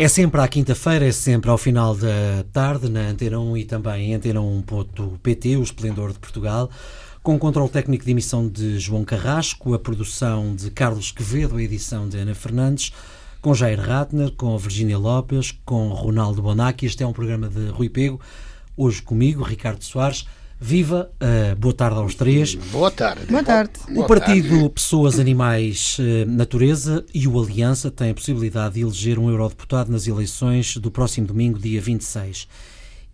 É sempre à quinta-feira, é sempre ao final da tarde, na Antena 1 e também em antena1.pt, o Esplendor de Portugal, com o controle técnico de emissão de João Carrasco, a produção de Carlos Quevedo, a edição de Ana Fernandes, com Jair Ratner, com Virginia Lopes, com Ronaldo Bonacci. Este é um programa de Rui Pego. Hoje comigo, Ricardo Soares. Viva, uh, boa tarde aos três. Boa tarde. Boa tarde. O partido Pessoas, Animais, uh, Natureza e o Aliança têm a possibilidade de eleger um eurodeputado nas eleições do próximo domingo, dia 26.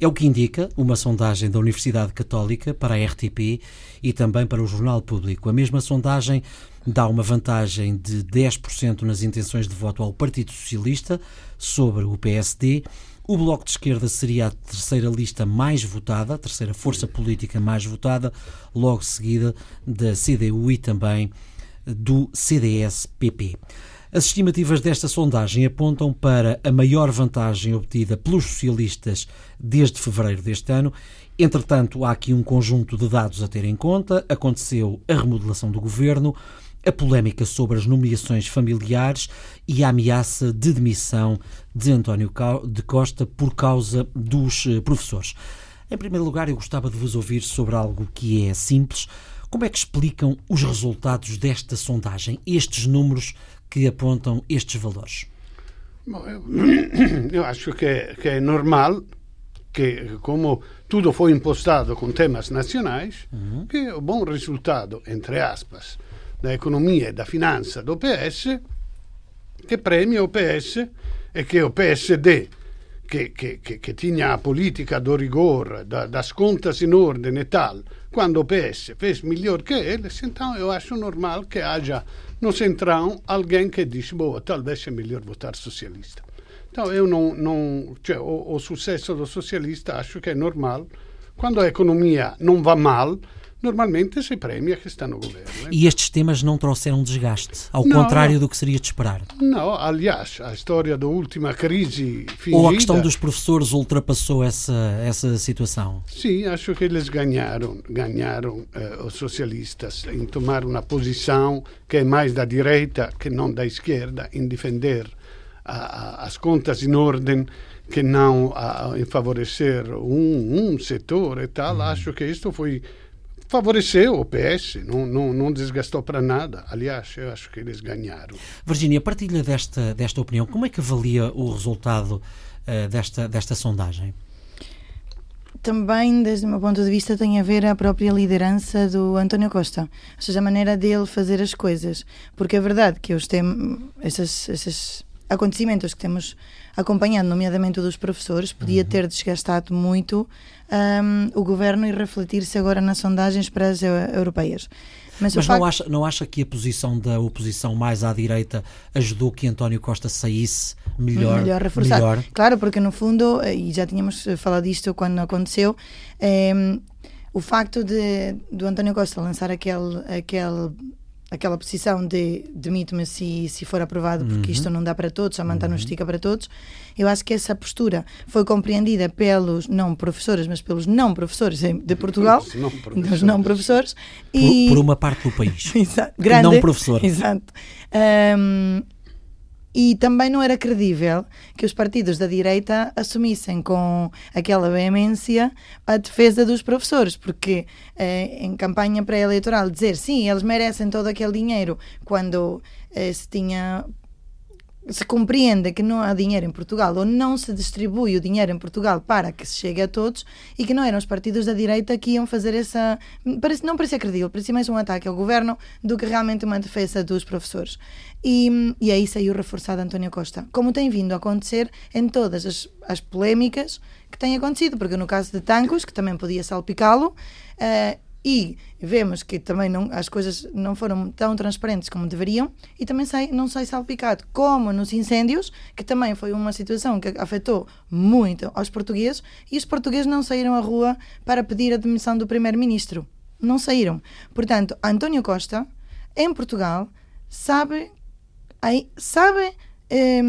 É o que indica uma sondagem da Universidade Católica para a RTP e também para o Jornal Público. A mesma sondagem dá uma vantagem de 10% nas intenções de voto ao Partido Socialista sobre o PSD o Bloco de Esquerda seria a terceira lista mais votada, a terceira força política mais votada, logo seguida da CDU e também do CDS-PP. As estimativas desta sondagem apontam para a maior vantagem obtida pelos socialistas desde fevereiro deste ano. Entretanto, há aqui um conjunto de dados a ter em conta. Aconteceu a remodelação do governo, a polémica sobre as nomeações familiares e a ameaça de demissão de António de Costa por causa dos eh, professores. Em primeiro lugar, eu gostava de vos ouvir sobre algo que é simples. Como é que explicam os resultados desta sondagem, estes números que apontam estes valores? Bom, eu, eu, acho que é, que é normal que, como tudo foi impostado com temas nacionais, uhum. que o bom resultado, entre aspas, da economia e da finanza do PS che premia o PS e che o PSD che, che, che, che tinha a politica do rigor, da, das contas in ordine e tal, quando o PS fez melhor que eles, então eu acho normal que haja no centrão alguém que diz, boa, talvez é melhor votar socialista. Então eu não, não cioè, o, o sucesso do socialista acho que é normal. Quando a economia não va mal, normalmente se premia que está no governo. E estes temas não trouxeram desgaste, ao não, contrário do que seria de esperar? Não, aliás, a história da última crise fingida... Ou a questão dos professores ultrapassou essa, essa situação? Sim, acho que eles ganharam, ganharam eh, os socialistas em tomar uma posição que é mais da direita que não da esquerda, em defender a, a, as contas em ordem que não a, em favorecer um, um setor e tal. Hum. Acho que isto foi favoreceu o PS, não, não, não desgastou para nada. Aliás, eu acho que eles ganharam. Virginia, partilha desta, desta opinião. Como é que avalia o resultado uh, desta, desta sondagem? Também, desde o meu ponto de vista, tem a ver a própria liderança do António Costa, ou seja, a maneira dele fazer as coisas. Porque é verdade que os tem, esses, esses acontecimentos que temos acompanhado, nomeadamente dos professores, podia uhum. ter desgastado muito um, o governo e refletir-se agora nas sondagens para as europeias. Mas, Mas não, facto... acha, não acha que a posição da oposição mais à direita ajudou que António Costa saísse melhor? Melhor reforçado. Melhor? Claro, porque no fundo, e já tínhamos falado disto quando aconteceu, é, o facto de do António Costa lançar aquele, aquele aquela posição de demito-me se, se for aprovado, porque uhum. isto não dá para todos, a manta uhum. não estica para todos. Eu acho que essa postura foi compreendida pelos não professores, mas pelos não professores de Portugal, não dos não professores. E... Por, por, uma parte do país. Exato. Grande, não professor. Exato. Um, e também não era credível que os partidos da direita assumissem com aquela veemência a defesa dos professores, porque eh, em campanha pré-eleitoral dizer sim, eles merecem todo aquele dinheiro, quando eh, se tinha se compreende que não há dinheiro em Portugal ou não se distribui o dinheiro em Portugal para que se chegue a todos e que não eram os partidos da direita que iam fazer essa. Parece, não parecia credível, parecia mais um ataque ao governo do que realmente uma defesa dos professores. E, e aí saiu reforçado António Costa, como tem vindo a acontecer em todas as, as polémicas que têm acontecido, porque no caso de Tancos, que também podia salpicá-lo, uh, e vemos que também não, as coisas não foram tão transparentes como deveriam e também sai, não sai salpicado, como nos incêndios, que também foi uma situação que afetou muito aos portugueses e os portugueses não saíram à rua para pedir a demissão do primeiro-ministro. Não saíram. Portanto, António Costa, em Portugal, sabe, sabe eh,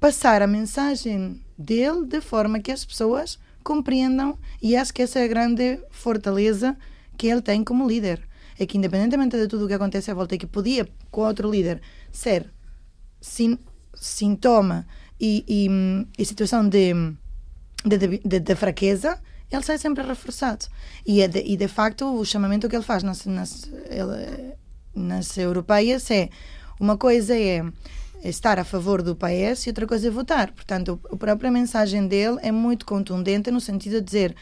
passar a mensagem dele de forma que as pessoas compreendam e acho que essa é a grande fortaleza que ele tem como líder. É que, independentemente de tudo o que acontece à volta, e que podia, com outro líder, ser sin sintoma e, e, e situação de, de, de, de, fraqueza, ele sai sempre reforçado. E, é de, e de facto, o chamamento que ele faz nas, nas, ele, nas europeias é uma coisa é estar a favor do PS e outra coisa é votar. Portanto, a própria mensagem dele é muito contundente no sentido de dizer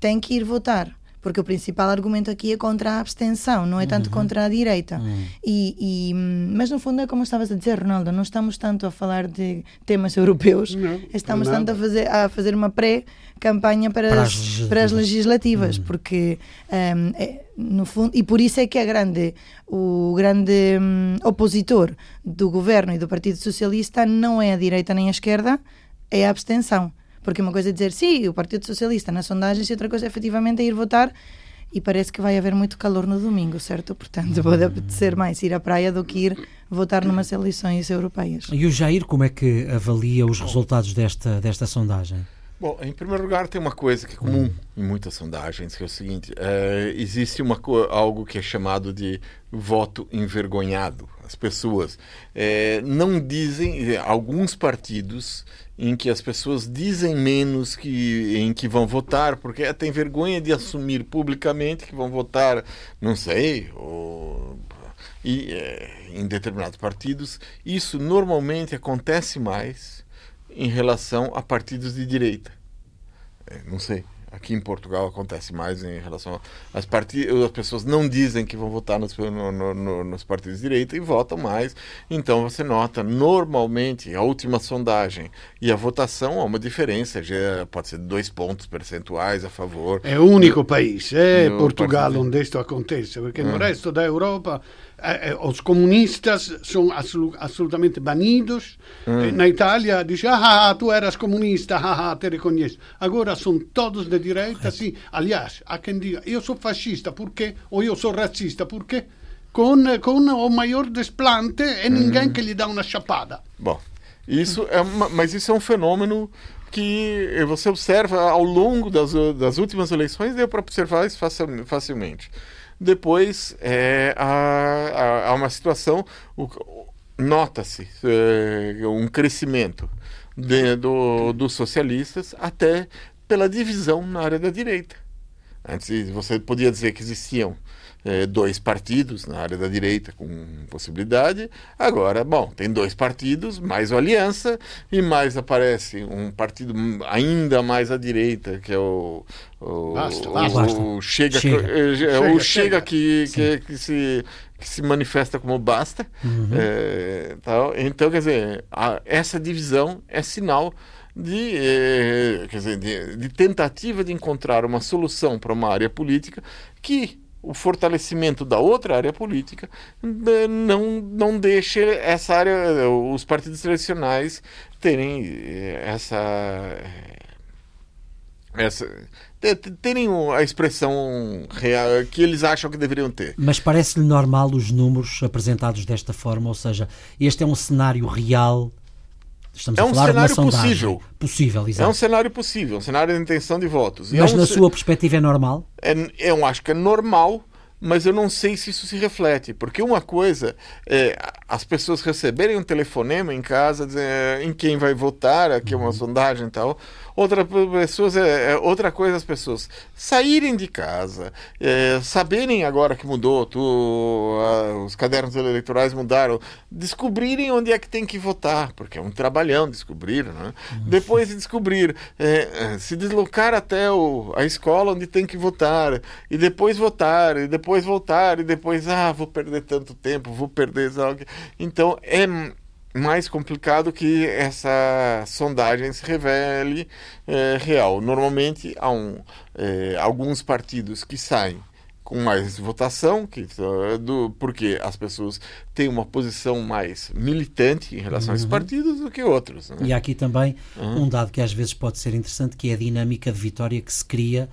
tem que ir votar porque o principal argumento aqui é contra a abstenção, não é tanto uhum. contra a direita. Uhum. E, e, mas no fundo é como estavas a dizer, Ronaldo, não estamos tanto a falar de temas europeus, não, estamos tanto a fazer, a fazer uma pré-campanha para, para, as, para as legislativas, uhum. porque um, é, no fundo, e por isso é que é grande, o grande um, opositor do governo e do Partido Socialista não é a direita nem a esquerda, é a abstenção. Porque uma coisa é dizer sim, o Partido Socialista nas sondagens e outra coisa é efetivamente é ir votar e parece que vai haver muito calor no domingo, certo? Portanto, pode apetecer mais ir à praia do que ir votar numas eleições europeias. E o Jair, como é que avalia os resultados desta, desta sondagem? Bom, em primeiro lugar, tem uma coisa que é comum em muitas sondagens, que é o seguinte: é, existe uma, algo que é chamado de voto envergonhado. As pessoas é, não dizem, alguns partidos em que as pessoas dizem menos que em que vão votar, porque têm vergonha de assumir publicamente que vão votar, não sei, ou, e, é, em determinados partidos. Isso normalmente acontece mais em relação a partidos de direita. É, não sei. Aqui em Portugal acontece mais em relação às partidas. As pessoas não dizem que vão votar nos, no, no, nos partidos de direita e votam mais. Então você nota, normalmente, a última sondagem e a votação há uma diferença. Já pode ser dois pontos percentuais a favor. É o único país, é Portugal, onde isto acontece, porque no resto da Europa os comunistas são absolutamente banidos. Hum. Na Itália diz, ah, tu eras comunista, ah, te reconheço. Agora são todos de direita, sim. Aliás, há quem diga, eu sou fascista, por quê? Ou eu sou racista, por quê? Com, com o maior desplante e ninguém hum. que lhe dá uma chapada. Bom, isso é mas isso é um fenômeno que você observa ao longo das, das últimas eleições, deu para observar isso facilmente. Depois é, há, há uma situação, nota-se é, um crescimento de, do, dos socialistas até pela divisão na área da direita. Antes você podia dizer que existiam é, dois partidos na área da direita com possibilidade. Agora, bom, tem dois partidos, mais uma aliança, e mais aparece um partido ainda mais à direita, que é o. O, basta, o, basta. o Chega, chega. É, chega, o Chega, chega que, que, que, se, que se manifesta como basta. Uhum. É, tal. Então, quer dizer, a, essa divisão é sinal de, eh, quer dizer, de, de, tentativa de encontrar uma solução para uma área política que o fortalecimento da outra área política não, não deixe essa área, os partidos tradicionais terem eh, essa eh, essa terem a expressão real que eles acham que deveriam ter. Mas parece-lhe normal os números apresentados desta forma, ou seja, este é um cenário real Estamos é um cenário possível. Possível, exato. É um cenário possível, um cenário de intenção de votos. Mas é um na sua perspectiva é normal? É, eu acho que é normal, mas eu não sei se isso se reflete, porque uma coisa é as pessoas receberem um telefonema em casa dizendo, em quem vai votar, aqui é uma uhum. sondagem e tal, Outra, pessoas, é, é, outra coisa as pessoas. Saírem de casa, é, saberem agora que mudou, tu, a, os cadernos eleitorais mudaram, descobrirem onde é que tem que votar, porque é um trabalhão descobrir, né? Depois de descobrir, é, é, se deslocar até o, a escola onde tem que votar, e depois votar, e depois voltar, e depois, ah, vou perder tanto tempo, vou perder... Então, é mais complicado que essa sondagem se revele é, real. Normalmente há um, é, alguns partidos que saem com mais votação, que, do, porque as pessoas têm uma posição mais militante em relação uhum. a esses uhum. partidos do que outros. Né? E aqui também uhum. um dado que às vezes pode ser interessante, que é a dinâmica de vitória que se cria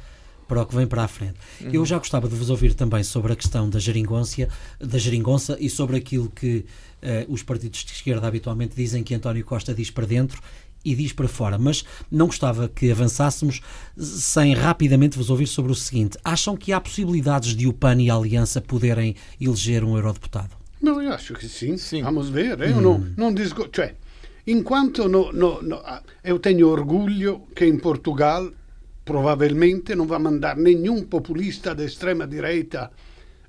para o que vem para a frente. Uhum. Eu já gostava de vos ouvir também sobre a questão da geringonça, da geringonça e sobre aquilo que uh, os partidos de esquerda habitualmente dizem que António Costa diz para dentro e diz para fora, mas não gostava que avançássemos sem rapidamente vos ouvir sobre o seguinte: acham que há possibilidades de o PAN e a Aliança poderem eleger um eurodeputado? Não, eu acho que sim. sim. Vamos ver. Eu hum. não, não disgo... cioè, enquanto no, no, no, eu tenho orgulho que em Portugal provavelmente não vai mandar nenhum populista de extrema direita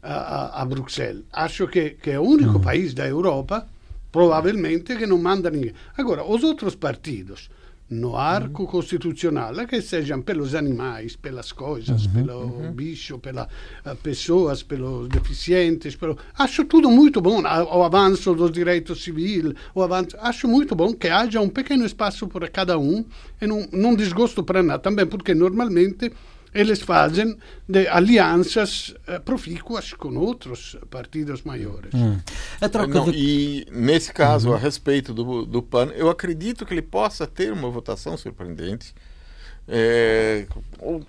a, a, a Bruxelas. Acho que, é o único país da Europa, provavelmente, que não manda ninguém. Agora, os outros partidos no arco uhum. constitucional, que sejam pelos animais, pelas coisas, uhum. pelo uhum. bicho, pelas uh, pessoas, pelos deficientes, pelo... acho tudo muito bom, o avanço dos direitos civis, o avanço, acho muito bom que haja um pequeno espaço para cada um e não, não desgosto para nada, também porque normalmente eles fazem de alianças uh, profícuas com outros partidos maiores. Hum. Troca Não, de... E nesse caso, uhum. a respeito do, do PAN, eu acredito que ele possa ter uma votação surpreendente, é,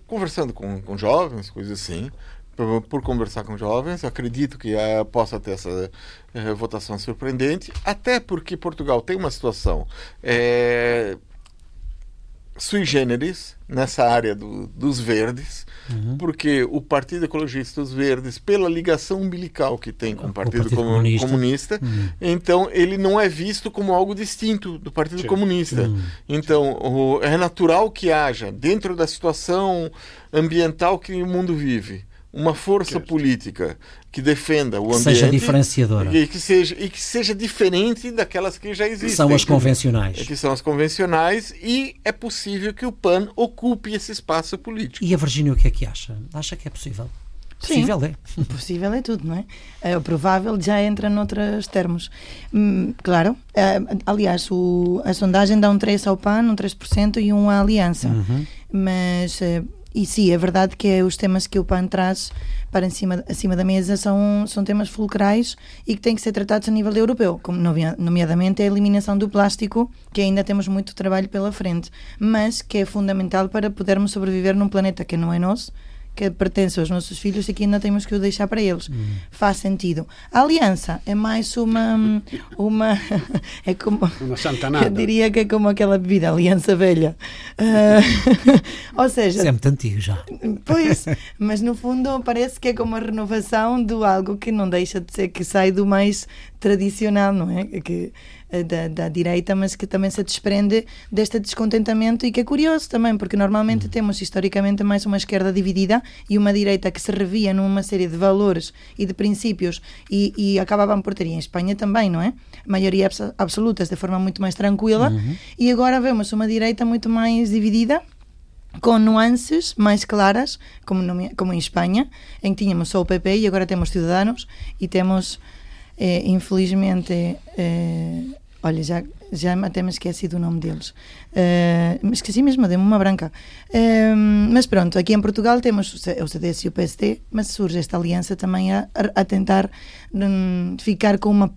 conversando com, com jovens, coisas assim. Por, por, conversar com jovens, acredito que uh, possa ter essa uh, votação surpreendente, até porque Portugal tem uma situação é, sui generis nessa área do, dos verdes, uhum. porque o Partido Ecologista dos Verdes, pela ligação umbilical que tem com o Partido, o Partido Comunista, Comunista uhum. então ele não é visto como algo distinto do Partido Sim. Comunista. Uhum. Então o, é natural que haja, dentro da situação ambiental que o mundo vive, uma força política que defenda o que ambiente seja diferenciadora e que seja e que seja diferente daquelas que já existem são as convencionais que são as convencionais e é possível que o PAN ocupe esse espaço político e a Virgínia o que é que acha acha que é possível Possível Sim, é. Possível é tudo, não é? é? O provável já entra noutros termos. Hum, claro. É, aliás, o, a sondagem dá um 3 ao PAN, um 3% e um à Aliança. Uhum. Mas é, e sim, é verdade que é os temas que o PAN traz para em cima, acima da mesa são, são temas fulcrais e que têm que ser tratados a nível europeu, como nomeadamente a eliminação do plástico, que ainda temos muito trabalho pela frente, mas que é fundamental para podermos sobreviver num planeta que não é nosso que pertence aos nossos filhos e que ainda temos que o deixar para eles. Hum. Faz sentido. A aliança é mais uma. uma é como. Uma santanada. Eu diria que é como aquela bebida, aliança velha. Uh, ou seja. Isso é muito antigo já. Pois, mas no fundo parece que é como a renovação do algo que não deixa de ser que sai do mais tradicional, não é? Que da, da, direita, mas que também se desprende deste descontentamento e que é curioso também, porque normalmente hum. temos historicamente mais uma esquerda dividida e uma direita que se revia numa série de valores e de princípios e, e acabavam por ter, e em Espanha também, não é? Maioria absolutas de forma muito mais tranquila uhum. e agora vemos uma direita muito mais dividida com nuances mais claras, como, no, como em Espanha, em que tínhamos só o PP e agora temos Ciudadanos e temos é, infelizmente, é, olha, já, já até me esqueci do nome deles. É, me esqueci mesmo, deu-me uma branca. É, mas pronto, aqui em Portugal temos o CDS e o PSD, mas surge esta aliança também a, a tentar um, ficar com uma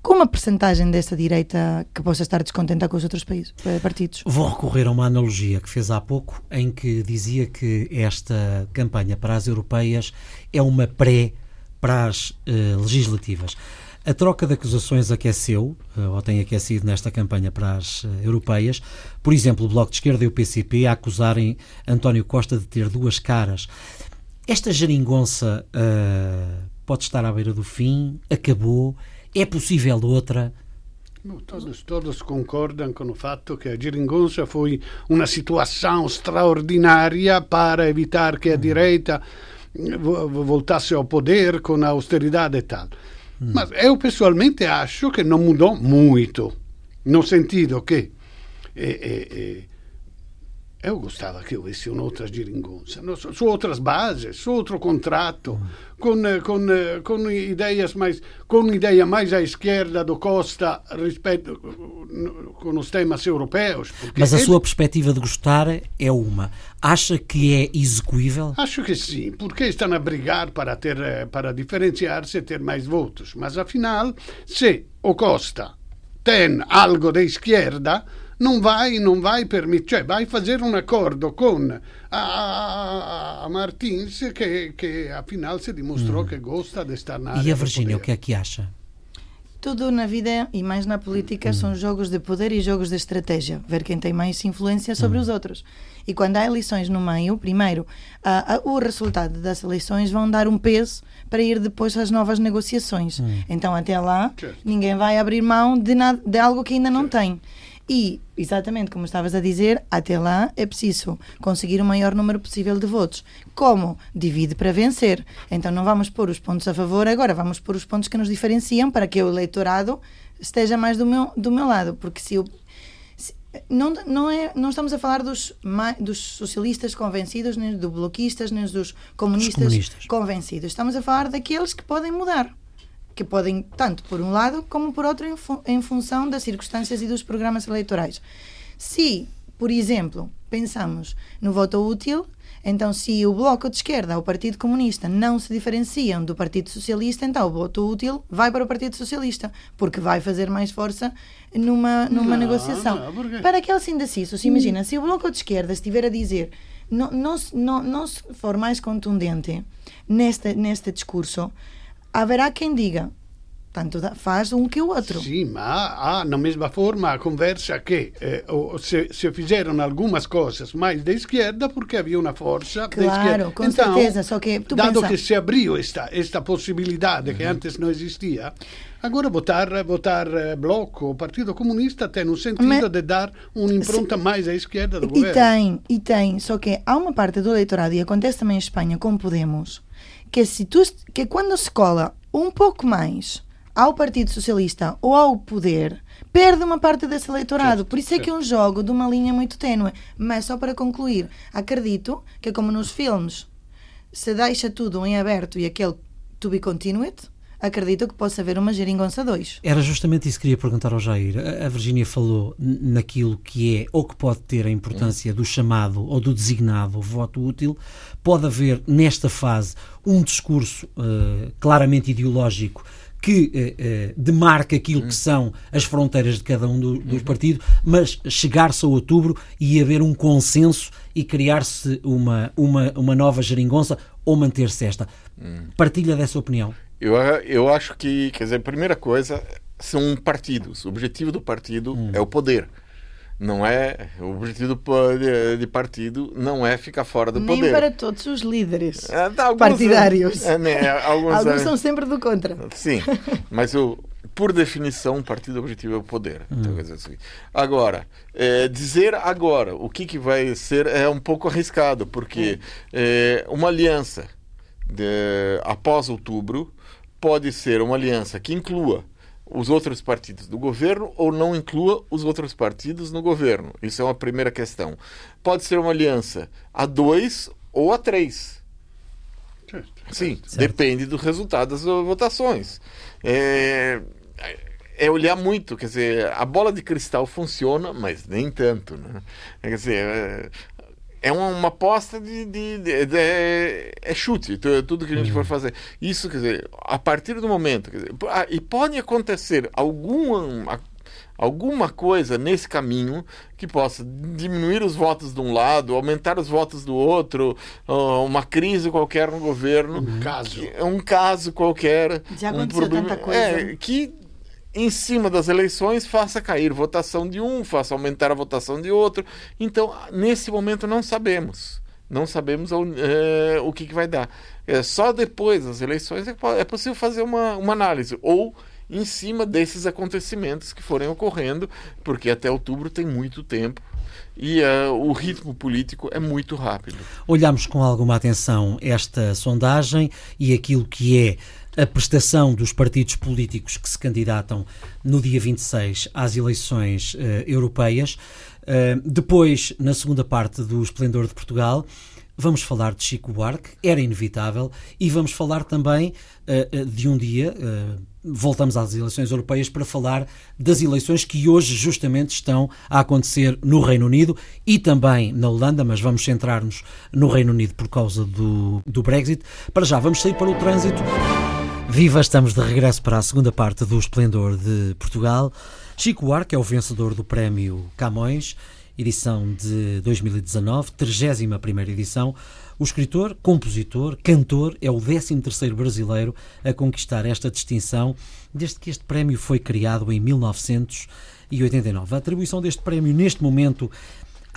com uma percentagem dessa direita que possa estar descontenta com os outros países, partidos. Vou recorrer a uma analogia que fez há pouco, em que dizia que esta campanha para as europeias é uma pré para as uh, legislativas. A troca de acusações aqueceu, uh, ou tem aquecido nesta campanha para as uh, europeias. Por exemplo, o Bloco de Esquerda e o PCP a acusarem António Costa de ter duas caras. Esta geringonça pode estar à beira do fim? Acabou? É possível outra? Todos, todos concordam com o fato que a geringonça foi uma situação extraordinária para evitar que a direita voltasse ao poder com a austeridade e tal. Hum. Mas eu pessoalmente acho que não mudou muito, no sentido que eu gostava que houvesse outra geringonça, su outras bases, su outro contrato, hum. com, com, com ideias mais, com ideia mais à esquerda do Costa respeito com os temas europeus. Mas a ele... sua perspectiva de gostar é uma. Acha que é execuível? Acho que sim, porque estão a brigar para ter para diferenciar-se e ter mais votos. Mas afinal, se o Costa tem algo de esquerda non vai, non vai permettere, cioè vai a fare un accordo con a, a Martins che, che a final se dimostrou hum. que gosta de estar na E a Virgínia, o que é que acha? Tudo na vida e mais na política hum. são jogos de poder e jogos de estratégia. Ver quem tem mais influência sobre hum. os outros. E quando há eleições no meio, primeiro, a, a, o resultado das eleições vão dar um peso para ir depois às novas negociações. Hum. Então, até lá, ninguém vai abrir mão de, nada, de algo que ainda não tem. E, exatamente como estavas a dizer, até lá é preciso conseguir o maior número possível de votos. Como? Divide para vencer. Então não vamos pôr os pontos a favor agora, vamos pôr os pontos que nos diferenciam para que o eleitorado esteja mais do meu, do meu lado. Porque se eu. se- não, não, é, não estamos a falar dos, dos socialistas convencidos, nem dos bloquistas, nem dos comunistas, comunistas. convencidos. Estamos a falar daqueles que podem mudar que podem, tanto por um lado como por outro, em, fu- em função das circunstâncias e dos programas eleitorais. Se, por exemplo, pensamos no voto útil, então se o Bloco de Esquerda ou o Partido Comunista não se diferenciam do Partido Socialista, então o voto útil vai para o Partido Socialista, porque vai fazer mais força numa, numa Não, negociação. não, Para aqueles indecisos, imagina, se o Bloco de Esquerda estiver a dizer não, não, se- não, não se for mais contundente neste, neste discurso, haverá quem diga tanto da- faz um que o outro. Sì, ma ha na mesma forma a conversa che eh, se, se fizeram algumas coisas mais de esquerda porque havia uma força Claro, esquerda. com certeza, só que tu dado pensa- que se abriu esta, esta possibilidade que antes não existia, agora votar, votar eh, Bloco, o Partido Comunista tem um sentido Mas- de dar uma impronta mais à esquerda do E governo. tem, e tem, só que há uma parte do eleitorado, e acontece também em Espanha com Podemos, que se tu, que quando se cola um pouco mais ao Partido Socialista ou ao poder, perde uma parte desse eleitorado. Por isso é que é um jogo de uma linha muito ténue. Mas só para concluir, acredito que como nos filmes se deixa tudo em aberto e aquele to be continued, acredito que possa haver uma geringonça 2. Era justamente isso que queria perguntar ao Jair. A a Virgínia falou naquilo que é ou que pode ter a importância do chamado ou do designado voto útil. Pode haver, nesta fase, um discurso eh, claramente ideológico que eh, eh, demarca aquilo que são as fronteiras de cada um do- dos partidos, mas chegar-se a outubro e haver um consenso e criar-se uma, uma, uma nova geringonça ou manter-se esta. Partilha dessa opinião? Eu, eu acho que, quer dizer, a primeira coisa são partidos. O objetivo do partido é o poder. Não é. O objetivo de, de partido não é ficar fora do Nem poder. para todos os líderes É, tá, alguns- partidários. é, né, alguns, Alguns é, são sempre do contra. Sim, mas o, por definição, o partido objetivo é o poder. Então, quer dizer assim. Agora, é, dizer agora o que, que vai ser é um pouco arriscado, porque é, uma aliança de- após outubro pode ser uma aliança que inclua os outros partidos do governo ou não inclua os outros partidos no governo. Isso é uma primeira questão. Pode ser uma aliança a dois ou a três. Certo. Sim, Certo. depende do resultado das votações. É, é olhar muito, quer dizer, a bola de cristal funciona, mas nem tanto, né? Quer dizer, é, é uma, uma aposta de, de- de- de- é chute, tu- tudo que a gente for fazer. Isso, quer dizer, a partir do momento, quer dizer, ah, e pode acontecer alguma alguma coisa nesse caminho que possa diminuir os votos de um lado, aumentar os votos do outro, uma crise qualquer no governo, Um caso. é um caso qualquer, Já um aconteceu problema, tanta coisa. é, que em cima das eleições faça cair votação de um, faça aumentar a votação de outro. Então, nesse momento não sabemos. Não sabemos é, o que, que vai dar. É, só depois das eleições é, é possível fazer uma, uma análise. Ou em cima desses acontecimentos que forem ocorrendo, porque até outubro tem muito tempo e é, o ritmo político é muito rápido. Olhamos com alguma atenção esta sondagem e aquilo que é a prestação dos partidos políticos que se candidatam no dia 26 às eleições eh, europeias. Eh, depois, na segunda parte do Esplendor de Portugal, vamos falar de Chico Buarque, era inevitável, e vamos falar também eh, de um dia. Voltamos às eleições europeias para falar das eleições que hoje justamente estão a acontecer no Reino Unido e também na Holanda, mas vamos centrar-nos no Reino Unido por causa do, do Brexit. Para já, vamos sair para o trânsito. Viva, estamos de regresso para a segunda parte do Esplendor de Portugal. Chico Buarque é o vencedor do Prémio Camões, edição de 2019, 31ª edição. O escritor, compositor, cantor é o 13º brasileiro a conquistar esta distinção desde que este prémio foi criado em 1989. A atribuição deste prémio neste momento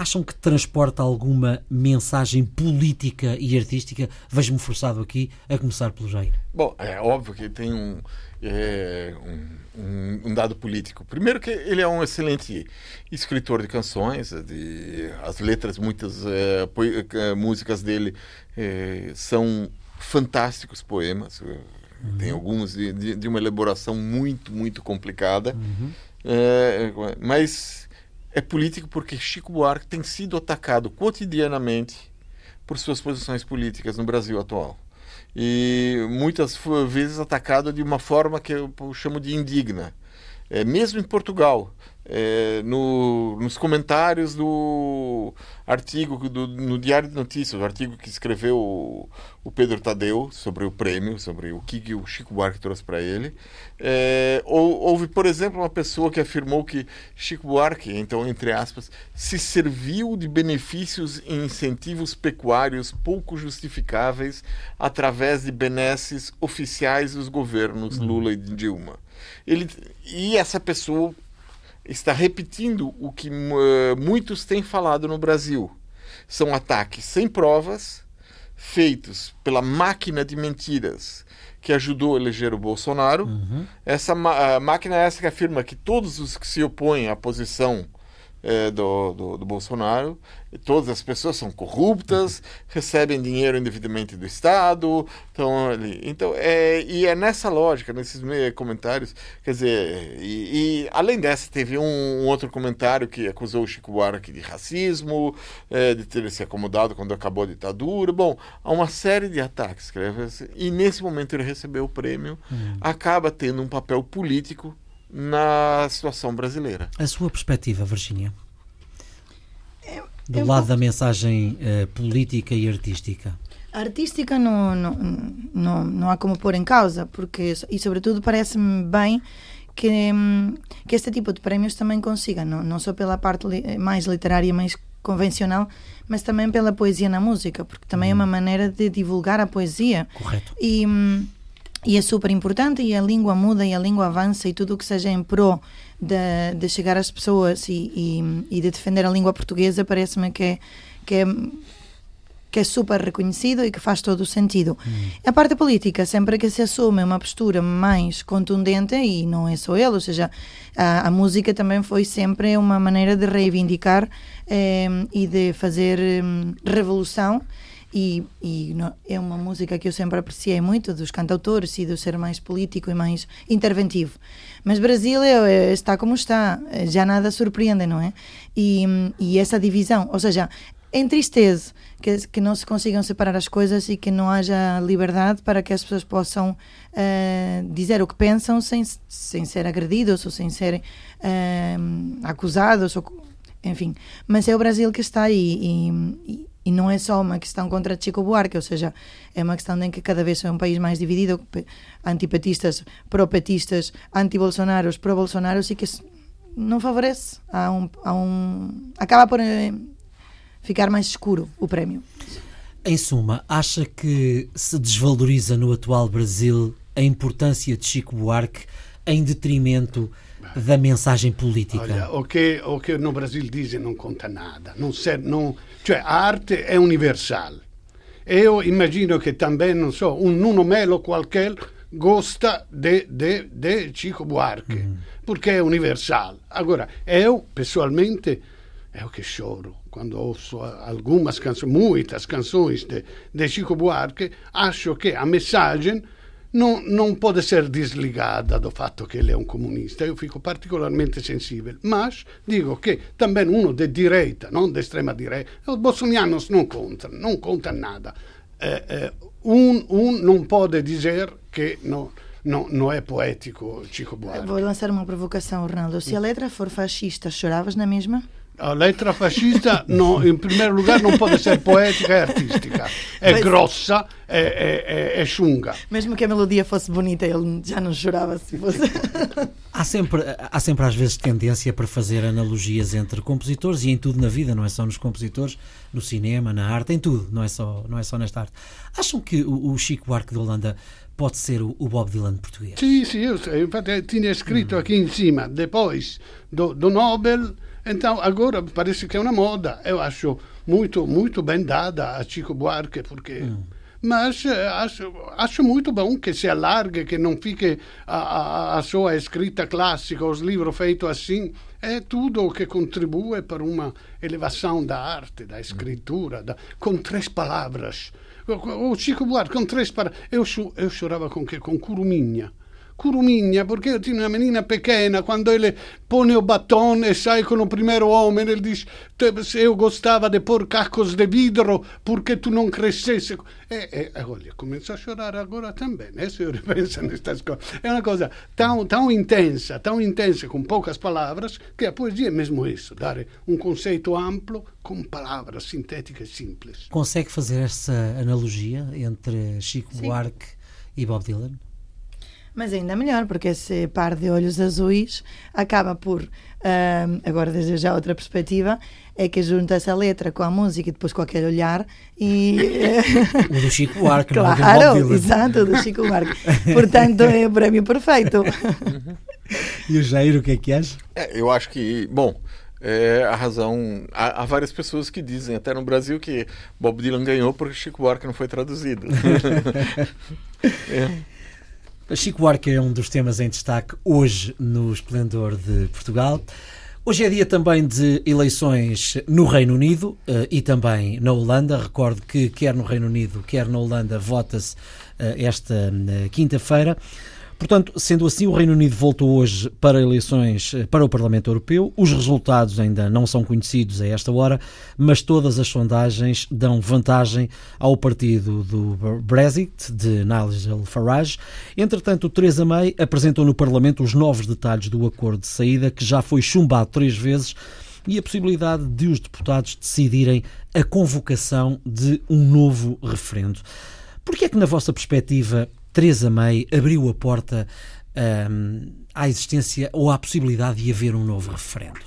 acham que transporta alguma mensagem política e artística? Vejo-me forçado aqui a começar pelo Jair. Bom, é óbvio que tem um, é, um, um, dado político. Primeiro que ele é um excelente escritor de canções, de, as letras, muitas é, é músicas dele é, são fantásticos poemas. Uhum. Tem alguns de, de, de, uma elaboração muito, muito complicada. Uhum. É, mas é político porque Chico Buarque tem sido atacado cotidianamente por suas posições políticas no Brasil atual. E muitas vezes atacado de uma forma que eu chamo de indigna. É, mesmo em Portugal, é, no, nos comentários do artigo do, no Diário de Notícias, o artigo que escreveu o, o, Pedro Tadeu sobre o prêmio, sobre o que, o Chico Buarque trouxe para ele. É, ou, houve, por exemplo, uma pessoa que afirmou que Chico Buarque, então, entre aspas, se serviu de benefícios e incentivos pecuários pouco justificáveis através de benesses oficiais dos governos uhum. Lula e Dilma. Ele, e essa pessoa está repetindo o que uh, muitos têm falado no Brasil. São ataques sem provas, feitos pela máquina de mentiras que ajudou a eleger o Bolsonaro. Uhum. Essa máquina é essa que afirma que todos os que se opõem à posição é, do, do, do, Bolsonaro. Todas as pessoas são corruptas, recebem dinheiro indevidamente do Estado. Então, ali. então é, e é nessa lógica, nesses comentários, quer dizer, e, e além dessa, teve um, um, outro comentário que acusou o Chico Buarque de racismo, é, de ter se acomodado quando acabou a ditadura. Bom, há uma série de ataques, e nesse momento ele recebeu o prêmio, hum. acaba tendo um papel político na situação brasileira. A sua perspectiva, Virginia? Do eu lado vou... da mensagem uh, política e artística. A artística não, não, não, não há como pôr em causa, porque, e sobretudo parece-me bem que, que este tipo de prémios também consiga, não, não só pela parte li, mais literária, mais convencional, mas também pela poesia na música, porque também hum. é uma maneira de divulgar a poesia. Correto. E, e é super importante e a língua muda e a língua avança e tudo o que seja em pró de, de chegar às pessoas e, e, e de defender a língua portuguesa parece-me que é, que é que é super reconhecido e que faz todo o sentido. Hum. A parte política, sempre que se assume uma postura mais contundente, e não é só ele, ou seja, a, a música também foi sempre uma maneira de reivindicar eh, e de fazer eh, revolução e, e é uma música que eu sempre apreciei muito dos cantautores e do ser mais político e mais interventivo. Mas Brasil é, é, está como está, já nada surpreende, não é? E, e essa divisão, ou seja, entristece que, que não se consigam separar as coisas e que não haja liberdade para que as pessoas possam uh, dizer o que pensam sem, sem ser agredidos ou sem serem uh, acusados, ou, enfim. Mas é o Brasil que está aí e, e e não é só uma questão contra Chico Buarque, ou seja, é uma questão em que cada vez é um país mais dividido, antipatistas, pro-petistas, anti-bolsonaros, pro-bolsonaros, e que não favorece. Há um, há um, acaba por eh, ficar mais escuro o prémio. Em suma, acha que se desvaloriza no atual Brasil a importância de Chico Buarque em detrimento da mensagem política? Olha, o che, o che no Brasil dice non conta nada. Non serve, non, cioè, a arte è universal. E io immagino che também, non so, un Nuno Melo qualquer gosta de, de, de Chico Buarque, mm. perché è universal. Agora, eu, pessoalmente, eu que choro quando ouço algumas canções, muitas canções de, de Chico Buarque, acho che a mensagem non, non può essere desligada do fatto che ele é um comunista. Eu fico particolarmente sensível. Mas digo che também uno de direita, non de extrema direita, os bolsonianos non contano, non contam nada. Eh, eh, um, um não pode dizer que não, não, não é poético Chico Buarque. Vou lançar uma provocação, Ronaldo. Se a letra for fascista, choravas na mesma? A letra fascista, no, in primo lugar, non può essere poetica e artistica. É Mas... grossa, é, é, é, chunga. Mesmo que a melodia fosse bonita, ele já não chorava se fosse. há, sempre, há sempre, às vezes, tendência para fazer analogias entre compositores e em tudo na vida, não é só nos compositores, no cinema, na arte, em tudo, não é só, não é só nesta arte. Acham que o, o Chico Buarque de Holanda pode ser o, o Bob Dylan português? Sim, sim, eu, infatti tinha escrito hum. aqui em cima, depois do, do Nobel Então, agora parece que é uma moda. Eu acho muito, muito bem dada a Chico Buarque, porque. Hum. Mas eh, acho, acho muito bom que se alargue, que não fique a, a, a sua escrita clássica, os livros feitos assim. É tudo o que contribui para uma elevação da arte, da escritura, da, com três palavras. O Chico Buarque, com três palavras. Eu, eu chorava com que? Com Curuminha Curumigna, porque eu tinha uma menina pequena, quando ele põe o batom e sai com o primeiro homem, ele diz: Eu gostava de pôr cacos de vidro porque tu não crescesse. E, e olha, começo a chorar agora também, né? se eu ripenso nestas coisas. É uma coisa tão, tão intensa, tão intensa, com poucas palavras, que a poesia é mesmo isso: dar um conceito amplo com palavras sintéticas simples. Consegue fazer essa analogia entre Chico Sim. Buarque e Bob Dylan? Mas ainda melhor, porque esse par de olhos azuis acaba por, agora desde já outra perspectiva, é que junta-se a letra com a música e depois com aquele olhar e... o do Chico Buarque, claro, não é exato, o do Chico Buarque. Portanto, é o prémio perfeito. e o Jair, o que é que acha? É, eu acho que, bom, é a razão. Há, há, várias pessoas que dizem, até no Brasil, que Bob Dylan ganhou porque Chico Buarque não foi traduzido. é. Chico Buarque é um dos temas em destaque hoje no Esplendor de Portugal. Hoje é dia também de eleições no Reino Unido uh, e também na Holanda. Recordo que quer no Reino Unido, quer na Holanda, vota-se uh, esta uh, quinta-feira. Portanto, sendo assim, o Reino Unido voltou hoje para eleições eh, para o Parlamento Europeu. Os resultados ainda não são conhecidos a esta hora, mas todas as sondagens dão vantagem ao partido do Brexit, de Nigel Farage. Entretanto, Theresa May apresentou no Parlamento os novos detalhes do acordo de saída, que já foi chumbado três vezes e a possibilidade de os deputados decidirem a convocação de um novo referendo. Por que é que, na vossa perspectiva, Teresa May abriu a porta um, à existência ou à possibilidade de haver um novo referendo.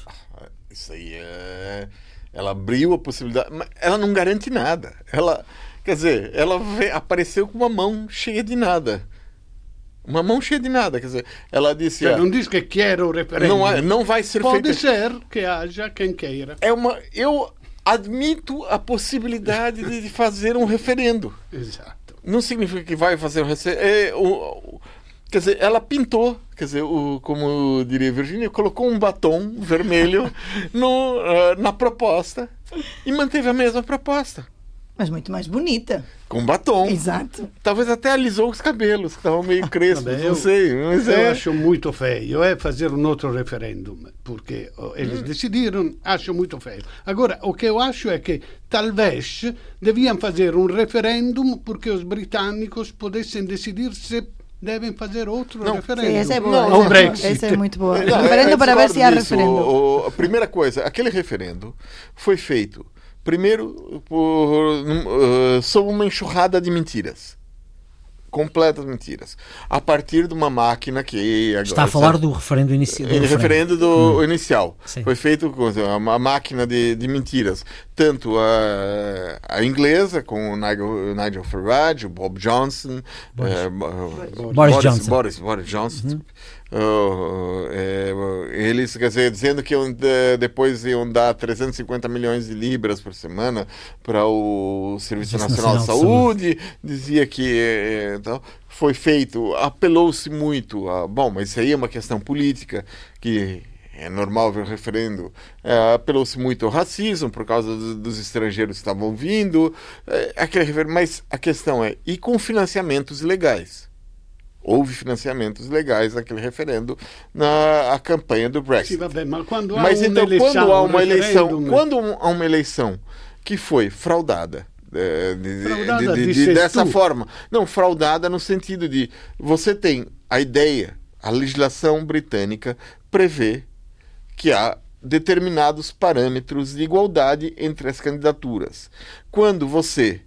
Isso aí é... Ela abriu a possibilidade, mas ela não garante nada. Ela, quer dizer, ela apareceu com uma mão cheia de nada. Uma mão cheia de nada, quer dizer, ela disse. Ela não diz que quer o referendo. Não, não vai ser Pode feito. Pode ser que haja quem queira. É uma, eu admito a possibilidade de fazer um referendo. Exato não significa que vai fazer o é, o, Quer dizer, ela pintou, quer dizer, o, como diria Virginia, colocou um batom vermelho no, uh, na proposta e manteve a mesma proposta. Mas muito mais bonita. Com batom. Exato. Talvez até alisou os cabelos, que estavam meio crespos, não eu, sei. Mas eu é... acho muito feio. É fazer um outro referendo, porque eles hum. decidiram, acho muito feio. Agora, o que eu acho é que talvez deviam fazer um referendo porque os britânicos pudessem decidir se devem fazer outro não, referendo. Sim, essa é boa. Não, essa, é, essa é muito boa. Não, referendo é, para ver se há referendo. O, a primeira coisa, aquele referendo foi feito Primeiro, por, uh, sob uma enxurrada de mentiras. Completas mentiras. A partir de uma máquina que. Agora, Está a falar sabe, do referendo inicial. Do referendo do hum. inicial. Sim. Foi feito com uma máquina de, de mentiras. Tanto a, a inglesa, com o Nigel, Nigel Farage, o Bob Johnson, Boris, uh, Boris, Boris Johnson. Boris, Boris Johnson. Uhum. Uh, é, eles, quer dizer, dizendo que iam, depois iam dar 350 milhões de libras por semana para o Serviço Nacional, Nacional de Saúde, Saúde, dizia que é, então, foi feito, apelou-se muito, a, bom, mas isso aí é uma questão política que é normal ver o referendo, é, apelou-se muito ao racismo por causa do, dos estrangeiros que estavam vindo, é, aquele mas a questão é, e com financiamentos ilegais? Houve financiamentos legais naquele referendo na campanha do Brexit. Sim, bem, mas quando há mas uma então eleição, quando há uma eleição, quando há uma eleição que foi fraudada, é, de, de, de, dessa forma, não fraudada no sentido de você tem a ideia, a legislação britânica prevê que há determinados parâmetros de igualdade entre as candidaturas. Quando você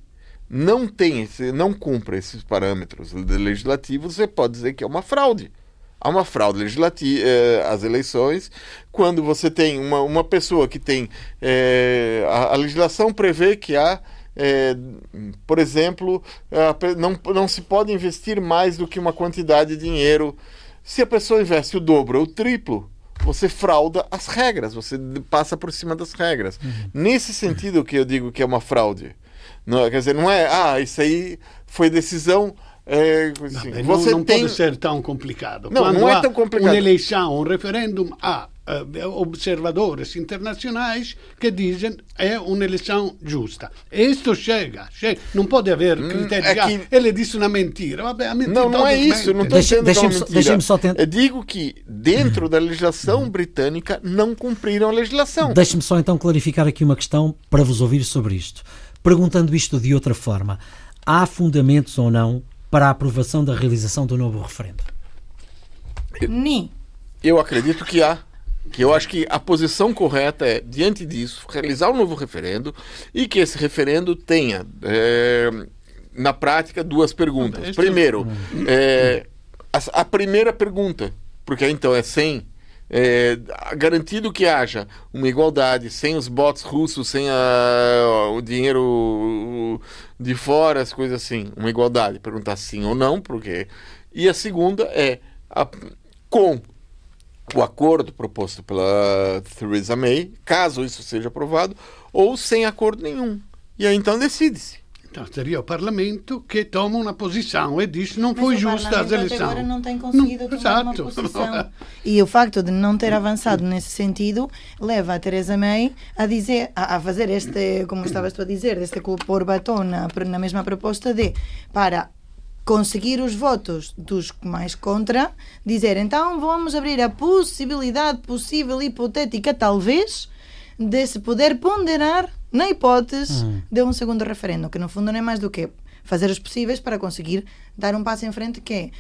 não tem, não cumpre esses parâmetros legislativos, você pode dizer que é uma fraude. Há uma fraude legislativa eh, às eleições quando você tem uma, uma pessoa que tem. Eh, a, a, legislação prevê que há. Eh, por exemplo, não, não se pode investir mais do que uma quantidade de dinheiro. Se a pessoa investe o dobro ou o triplo, você frauda as regras, você passa por cima das regras. Uhum. Nesse sentido que eu digo que é uma fraude. Não, quer dizer, não é, ah, isso aí foi decisão. É, assim, não, você não tem... pode ser tão complicado. Não, Quando não é tão complicado. Uma eleição, um referendo, há uh, observadores internacionais que dizem é uma eleição justa. Isto chega, chega. não pode haver hum, critério. É que... Ele disse uma mentira. Vabbè, mentira não, não é isso. Não estou dizendo deixa, é uma Só tentar... Eu digo que dentro da legislação britânica não cumpriram a legislação. Deixe-me só então clarificar aqui uma questão para vos ouvir sobre isto. Perguntando isto de outra forma, há fundamentos ou não para a aprovação da realização do novo referendo? Nem. Eu acredito que há. Que eu acho que a posição correta é, diante disso, realizar um novo referendo e que esse referendo tenha, é, na prática, duas perguntas. Primeiro, é, a, a primeira pergunta, porque então é sem é, garantido que haja uma igualdade, sem os bots russos, sem a, o dinheiro de fora, as coisas assim, uma igualdade, perguntar sim ou não, porque. E a segunda é a, com o acordo proposto pela Theresa May, caso isso seja aprovado, ou sem acordo nenhum. E aí então decide-se. Então seria o Parlamento que toma uma posição e diz não foi justa as eleições. agora não tem conseguido não, tomar exato. uma posição. E o facto de não ter avançado nesse sentido leva a Teresa May a dizer, a, a fazer este, como estavas tu a dizer, deste pôr batom na, na mesma proposta de para conseguir os votos dos mais contra, dizer então vamos abrir a possibilidade possível, hipotética, talvez, de se poder ponderar na hipótese uhum. de um segundo referendo, que no fundo não é mais do que fazer os possíveis para conseguir dar um passo em frente que é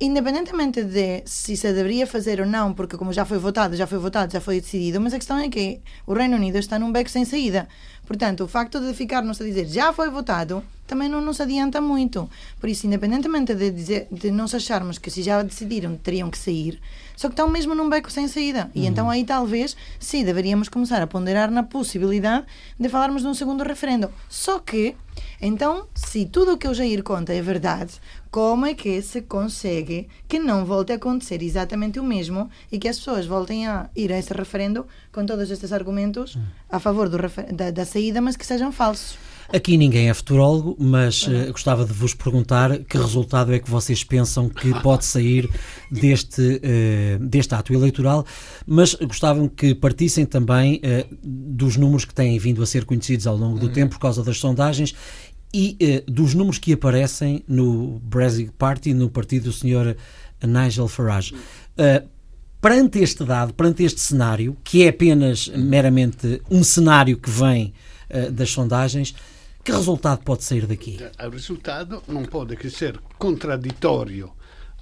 independentemente de se se deveria fazer ou não, porque como já foi votado, já foi votado, já foi decidido, mas a questão é que o Reino Unido está num beco sem saída. Portanto, o facto de ficarmos a dizer já foi votado também não nos adianta muito. Por isso, independentemente de, dizer, de nós acharmos que se já decidiram teriam que sair, só que estão mesmo num beco sem saída. E uhum. então aí talvez, sim, deveríamos começar a ponderar na possibilidade de falarmos de um segundo referendo. Só que, então, se tudo o que o Jair conta é verdade, como é que se consegue que não volte a acontecer exatamente o mesmo e que as pessoas voltem a ir a esse referendo com todos estes argumentos a favor do, da, da saída, mas que sejam falsos? Aqui ninguém é futurólogo, mas uh, gostava de vos perguntar que resultado é que vocês pensam que pode sair deste, uh, deste ato eleitoral, mas gostavam que partissem também uh, dos números que têm vindo a ser conhecidos ao longo do uhum. tempo por causa das sondagens e dos números que aparecem no Brexit Party, no partido do Sr. Nigel Farage. perante este dado, perante este cenário, que é apenas meramente um cenário que vem das sondagens, que resultado pode sair daqui? O resultado não pode que ser contraditório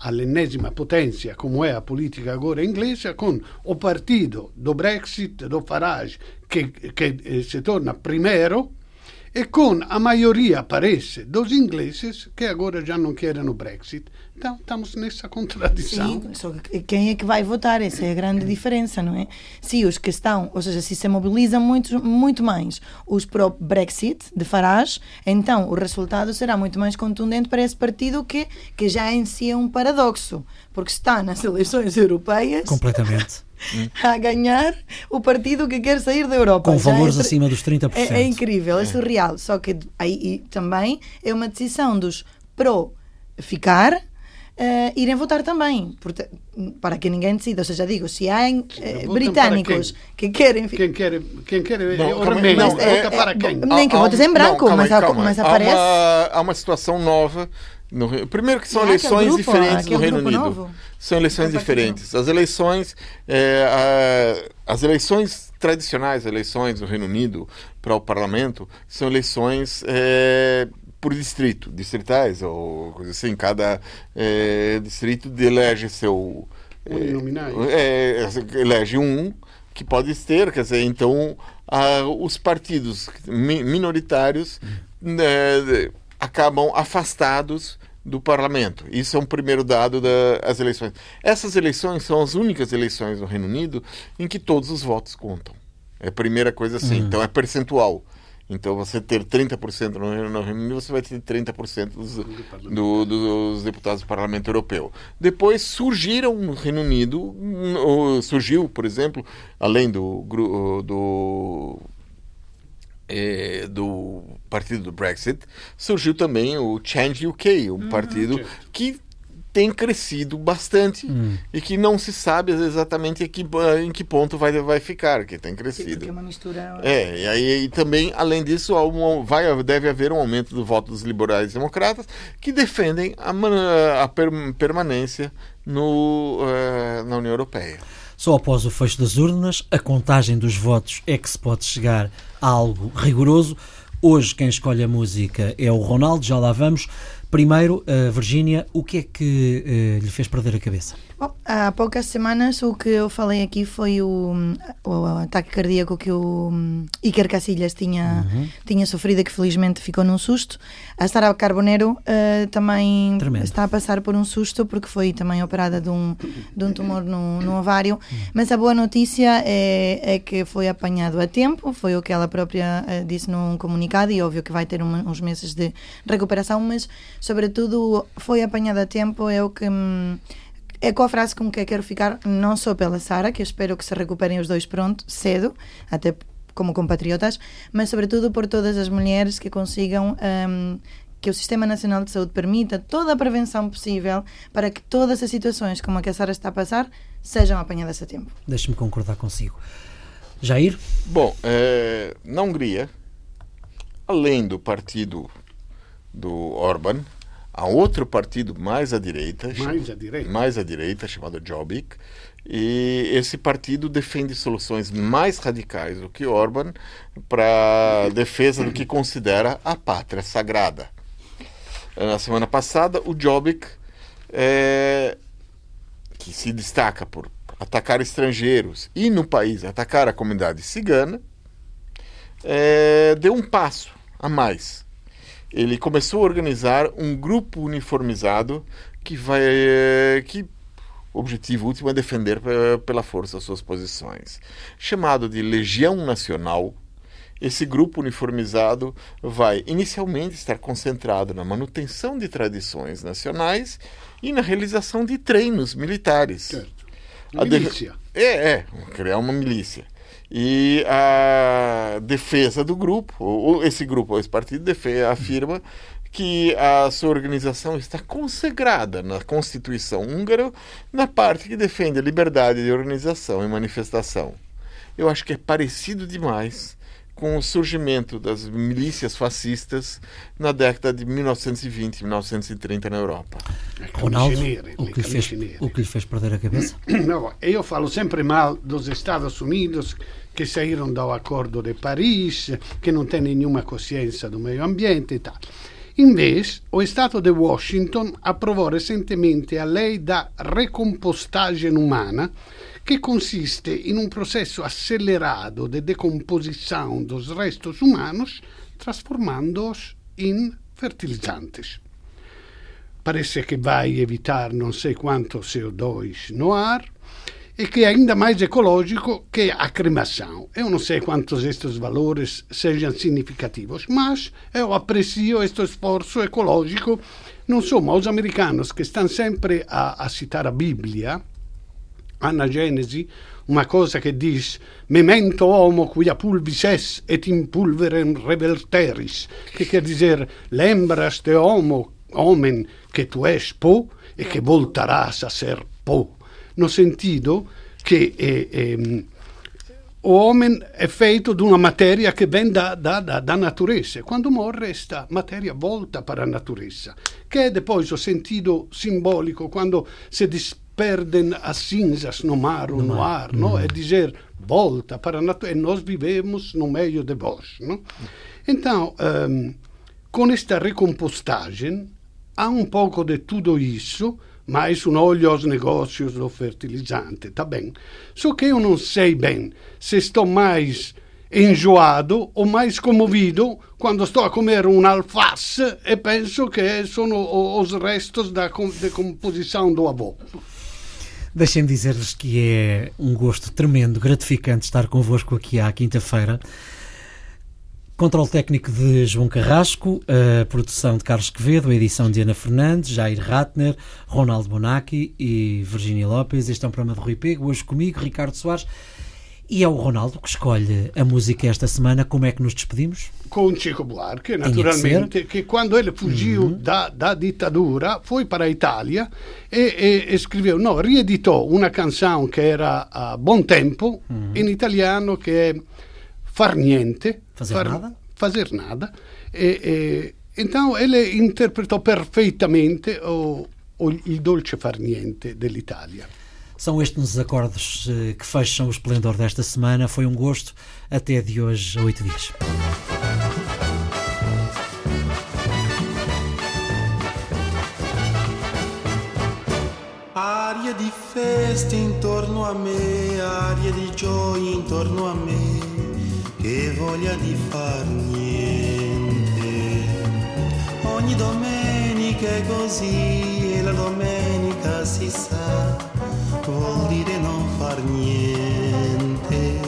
all'ennesima potência como é a política agora inglesa com o partido do Brexit, do Farage, que, que eh, se torna primeiro e com a maioria, parece, dos ingleses que agora já não querem o Brexit. Então, estamos nessa contradição. Sim, só que quem é que vai votar? Essa é a grande diferença, não é? Se os que estão, ou seja, se se mobilizam muito, muito mais os pro Brexit de Farage, então o resultado será muito mais contundente para esse partido que, que já em si é um paradoxo, porque está nas eleições europeias. Completamente a ganhar o partido que quer sair da Europa. Com valores é, acima dos 30%. É, é incrível, é, é surreal. Só que aí também é uma decisão dos pro ficar Uh, irem votar também, para que ninguém decida. Ou seja, digo, se há uh, britânicos que querem. Quem quer, quem quer não, o remédio, não, é, vota para quem? Nem que votes em branco, não, mas, aí, mas aparece. Há uma, há uma situação nova no, primeiro que são eleições grupo, diferentes no Reino Unido. Novo? São eleições diferentes. As eleições, é, a, as eleições tradicionais, eleições no Reino Unido para o parlamento, são eleições é, por distrito, distritais, ou coisa assim. Cada é, distrito elege seu. É, elege um que pode ter, quer dizer, então a, os partidos minoritários né, acabam afastados do parlamento. Isso é um primeiro dado das eleições. Essas eleições são as únicas eleições no Reino Unido em que todos os votos contam. É a primeira coisa assim. Uhum. Então é percentual. Então, você ter 30% no Reino, no Reino Unido, você vai ter 30% dos, do, dos deputados do Parlamento Europeu. Depois surgiram no Reino Unido, surgiu, por exemplo, além do, do é, do partido do Brexit, surgiu também o Change UK, um uhum. partido que tem crescido bastante hum. e que não se sabe exatamente em que, em que ponto vai, vai ficar, que tem crescido. é uma mistura... É, e, aí, e também, além disso, um, vai, deve haver um aumento do voto dos liberais democratas que defendem a, a per, permanência no, uh, na União Europeia. Só após o fecho das urnas, a contagem dos votos é que se pode chegar a algo rigoroso. Hoje quem escolhe a música é o Ronaldo, já lá vamos. Primeiro, uh, Virgínia, o que é que uh, lhe fez perder a cabeça? Bom, há poucas semanas o que eu falei aqui foi o, o ataque cardíaco que o Iker Casillas tinha, uhum. tinha sofrido e que felizmente ficou num susto. A Sara Carbonero uh, também Tremendo. está a passar por um susto porque foi também operada de um, de um tumor no, no ovário. Uhum. Mas a boa notícia é, é que foi apanhado a tempo, foi o que ela própria disse num comunicado e óbvio que vai ter uma, uns meses de recuperação, mas sobretudo foi apanhado a tempo, é o que hum, é com a frase com que quero ficar, não só pela Sara, que espero que se recuperem os dois pronto, cedo, até como compatriotas, mas sobretudo por todas as mulheres que consigam um, que o Sistema Nacional de Saúde permita toda a prevenção possível para que todas as situações como a que a Sara está a passar sejam apanhadas a tempo. Deixe-me concordar consigo. Jair? Bom, é, na Hungria, além do partido do Orban, há outro partido mais à direita, mais à direita, mais à direita chamado Jobbik, e esse partido defende soluções mais radicais do que Orban para defesa do que considera a pátria sagrada. Na semana passada, o Jobbik, é, que se destaca por atacar estrangeiros e no país atacar a comunidade cigana, é, deu um passo a mais ele começou a organizar um grupo uniformizado que vai que o objetivo último é defender pela força as suas posições. Chamado de Legião Nacional, esse grupo uniformizado vai inicialmente estar concentrado na manutenção de tradições nacionais e na realização de treinos militares. Certo. Milícia. É, é, criar uma milícia. E a defesa do grupo, ou esse grupo, esse partido, afirma que a sua organização está consagrada na Constituição húngara na parte que defende a liberdade de organização e manifestação. Eu acho que é parecido demais com o surgimento das milícias fascistas na década de 1920 1930 na Europa. Ronaldo, o que, fez, o que lhe fez perder a cabeça? Não, eu falo sempre mal dos Estados Unidos che saíram do Accordo de Paris, che non têm nenhuma consciência do meio ambiente e tal. Invece, o Stato de Washington approvò recentemente a lei da recompostagem humana, que consiste em um processo acelerado de decomposição dos restos humanos, transformando-os em fertilizantes. Parece que vai evitar não sei quanto CO2 no ar, e que é ainda mais ecológico que a cremação. Eu não sei quantos estes valores sejam significativos, mas eu aprecio este esforço ecológico. Não só os americanos que estão sempre a, a citar a Bíblia, há na Gênesi uma coisa que diz memento homo quia pulvis es et in pulverem reverteris, que quer dizer lembras-te homo, homem, que tu és pó e que voltarás a ser pó no sentido che eh, eh, o homem è feito di una materia che vem da, da, da, da natureza. Quando morre, esta materia volta para a natureza, che è depois o sentido simbólico quando se disperden as cinzas no mar ou no, no ar, no? é dizer volta para a natureza, e nós vivemos no meio de vós. No? Então, um, com esta recompostagem, há um pouco de tudo isso, mais um olho aos negócios do fertilizante, tá bem. Só que eu não sei bem se estou mais enjoado ou mais comovido quando estou a comer um alface e penso que são os restos da decomposição do avô. Deixem-me dizer-lhes que é um gosto tremendo, gratificante estar convosco aqui à quinta-feira Controle técnico de João Carrasco, a produção de Carlos Quevedo, a edição de Ana Fernandes, Jair Ratner, Ronaldo Bonacci e Virginia Lopes. Este é um programa de Rui Pego, hoje comigo, Ricardo Soares. E é o Ronaldo que escolhe a música esta semana. Como é que nos despedimos? Com Chico Buarque, naturalmente, que, que, quando ele fugiu uhum. da, da, ditadura foi para a Itália e, e, escreveu, no, rieditou uma canção que era a Bom Tempo, uhum. in italiano, que é far niente. Fazer far, nada? Fazer nada. E, e, então ele interpretou perfeitamente o, o, il dolce far niente dell'Italia. São estes os acordes eh, que fecham o esplendor desta semana. Foi um gosto. Até de hoje a oito dias. Aria di festa intorno a me, aria di gioia intorno a me che voglia di far niente. Ogni domenica è così e la domenica si sa, vuol dire non far niente.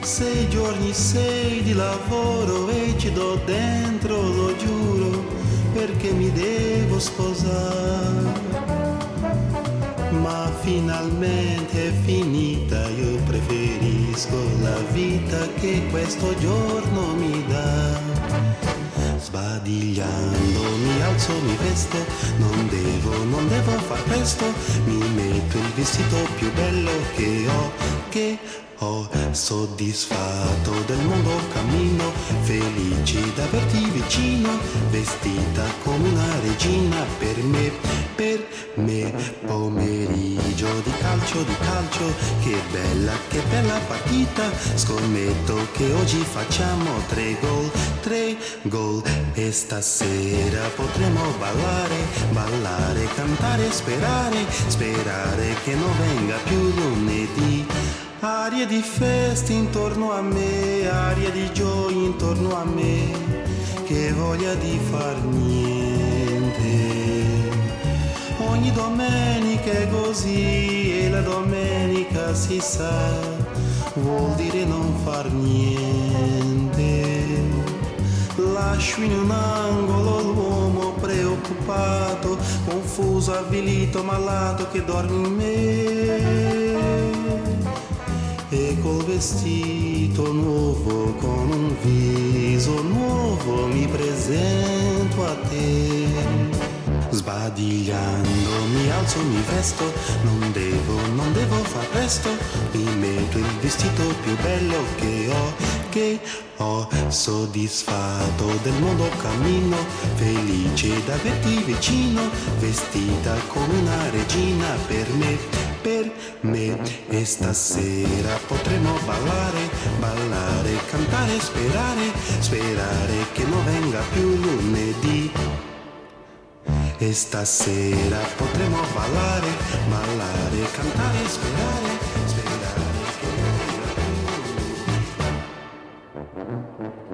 Sei giorni, sei di lavoro e ci do dentro, lo giuro, perché mi devo sposare ma finalmente è finita, io preferisco la vita che questo giorno mi dà. Sbadigliando mi alzo, mi vesto, non devo, non devo far presto, mi metto il vestito più bello che ho, che ho soddisfatto del mondo cammino, felice d'averti vicino, vestita come una regina per me, per me. Pomeriggio di calcio, di calcio, che bella, che bella partita. Scommetto che oggi facciamo tre gol, tre gol. E stasera potremo ballare, ballare, cantare, sperare, sperare che non venga più lunedì. Aria di festa intorno a me, aria di gioia intorno a me, che voglia di far niente. Ogni domenica è così e la domenica si sa, vuol dire non far niente. Lascio in un angolo l'uomo preoccupato, confuso, avvilito, malato che dorme in me e col vestito nuovo, con un viso nuovo mi presento a te. Sbadigliando mi alzo, mi vesto, non devo, non devo far presto, mi metto il vestito più bello che ho, che ho soddisfatto del mondo cammino, felice d'averti vicino, vestita come una regina per me per me e stasera potremo ballare, ballare, cantare, sperare, sperare che non venga più lunedì. E stasera potremo ballare, ballare, cantare, sperare, sperare Mm-hmm.